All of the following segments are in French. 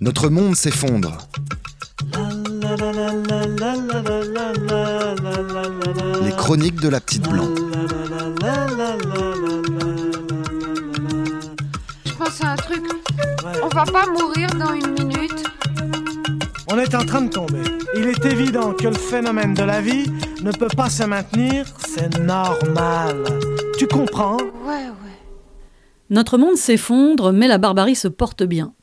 Notre monde s'effondre. Les chroniques de la petite blanc. Je pense à un truc. On va pas mourir dans une minute. On est en train de tomber. Il est évident que le phénomène de la vie ne peut pas se maintenir, c'est normal. Tu comprends? Ouais, ouais. Notre monde s'effondre, mais la barbarie se porte bien.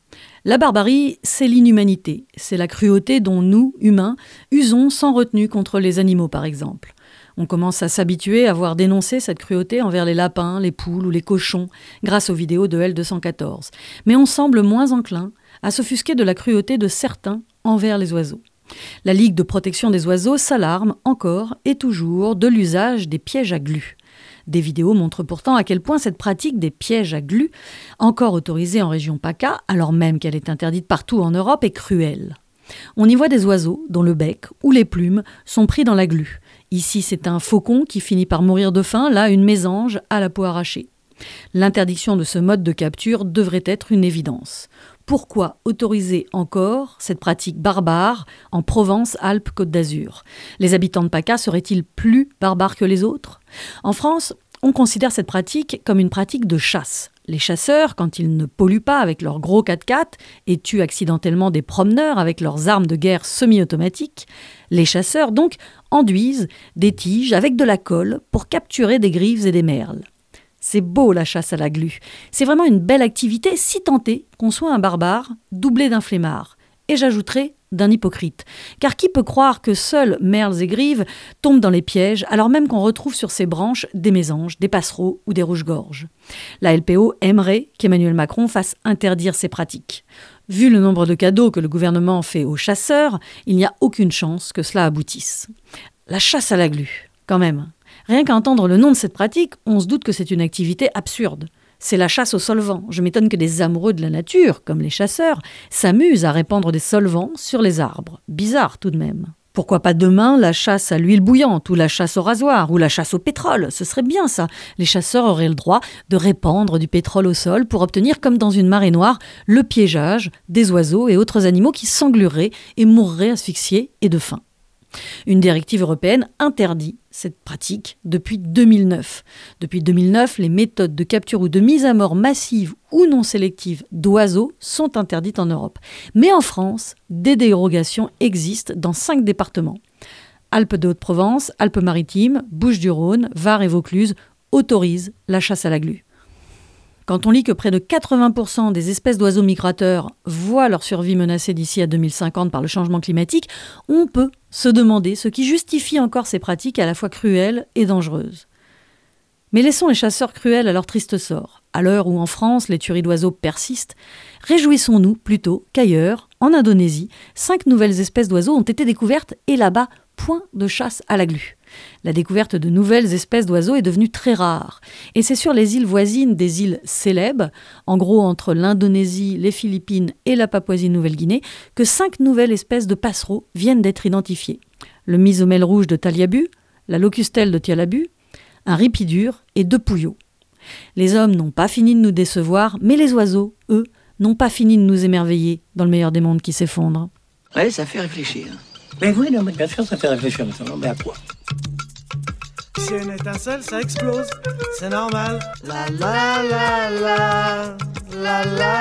La barbarie, c'est l'inhumanité, c'est la cruauté dont nous, humains, usons sans retenue contre les animaux, par exemple. On commence à s'habituer à voir dénoncer cette cruauté envers les lapins, les poules ou les cochons, grâce aux vidéos de L214. Mais on semble moins enclin à s'offusquer de la cruauté de certains envers les oiseaux. La Ligue de protection des oiseaux s'alarme encore et toujours de l'usage des pièges à glu. Des vidéos montrent pourtant à quel point cette pratique des pièges à glu, encore autorisée en région PACA, alors même qu'elle est interdite partout en Europe, est cruelle. On y voit des oiseaux dont le bec ou les plumes sont pris dans la glu. Ici, c'est un faucon qui finit par mourir de faim, là, une mésange à la peau arrachée. L'interdiction de ce mode de capture devrait être une évidence. Pourquoi autoriser encore cette pratique barbare en Provence, Alpes, Côte d'Azur? Les habitants de PACA seraient-ils plus barbares que les autres? En France, on considère cette pratique comme une pratique de chasse. Les chasseurs, quand ils ne polluent pas avec leurs gros 4x4 et tuent accidentellement des promeneurs avec leurs armes de guerre semi-automatiques, les chasseurs donc enduisent des tiges avec de la colle pour capturer des grives et des merles. C'est beau la chasse à la glu. C'est vraiment une belle activité si tentée qu'on soit un barbare doublé d'un flemmard. Et j'ajouterai d'un hypocrite. Car qui peut croire que seuls merles et grives tombent dans les pièges alors même qu'on retrouve sur ces branches des mésanges, des passereaux ou des rouges-gorges? La LPO aimerait qu'Emmanuel Macron fasse interdire ces pratiques. Vu le nombre de cadeaux que le gouvernement fait aux chasseurs, il n'y a aucune chance que cela aboutisse. La chasse à la glu, quand même. Rien qu'à entendre le nom de cette pratique, on se doute que c'est une activité absurde. C'est la chasse aux solvants. Je m'étonne que des amoureux de la nature, comme les chasseurs, s'amusent à répandre des solvants sur les arbres. Bizarre tout de même. Pourquoi pas demain la chasse à l'huile bouillante, ou la chasse au rasoir, ou la chasse au pétrole? Ce serait bien ça. Les chasseurs auraient le droit de répandre du pétrole au sol pour obtenir, comme dans une marée noire, le piégeage des oiseaux et autres animaux qui s'englueraient et mourraient asphyxiés et de faim. Une directive européenne interdit cette pratique depuis 2009. Depuis 2009, les méthodes de capture ou de mise à mort massive ou non sélective d'oiseaux sont interdites en Europe. Mais en France, des dérogations existent dans cinq départements. Alpes de Haute-Provence, Alpes-Maritimes, Bouches-du-Rhône, Var et Vaucluse autorisent la chasse à la glu. Quand on lit que près de 80% des espèces d'oiseaux migrateurs voient leur survie menacée d'ici à 2050 par le changement climatique, on peut se demander ce qui justifie encore ces pratiques à la fois cruelles et dangereuses. Mais laissons les chasseurs cruels à leur triste sort. À l'heure où en France les tueries d'oiseaux persistent, réjouissons-nous plutôt qu'ailleurs, en Indonésie, cinq nouvelles espèces d'oiseaux ont été découvertes et là-bas, point de chasse à la glu. La découverte de nouvelles espèces d'oiseaux est devenue très rare. Et c'est sur les îles voisines des îles célèbres, en gros entre l'Indonésie, les Philippines et la Papouasie-Nouvelle-Guinée, que cinq nouvelles espèces de passereaux viennent d'être identifiées. Le misomèle rouge de Taliabu, la locustelle de Tialabu, un ripidure et deux pouillots. Les hommes n'ont pas fini de nous décevoir, mais les oiseaux, eux, n'ont pas fini de nous émerveiller dans le meilleur des mondes qui s'effondre. Ouais, ça fait réfléchir. Mais oui, non, mais bien sûr, ça fait réfléchir maintenant. Mais à quoi Si une étincelle, ça explose. C'est normal. La la la la la la.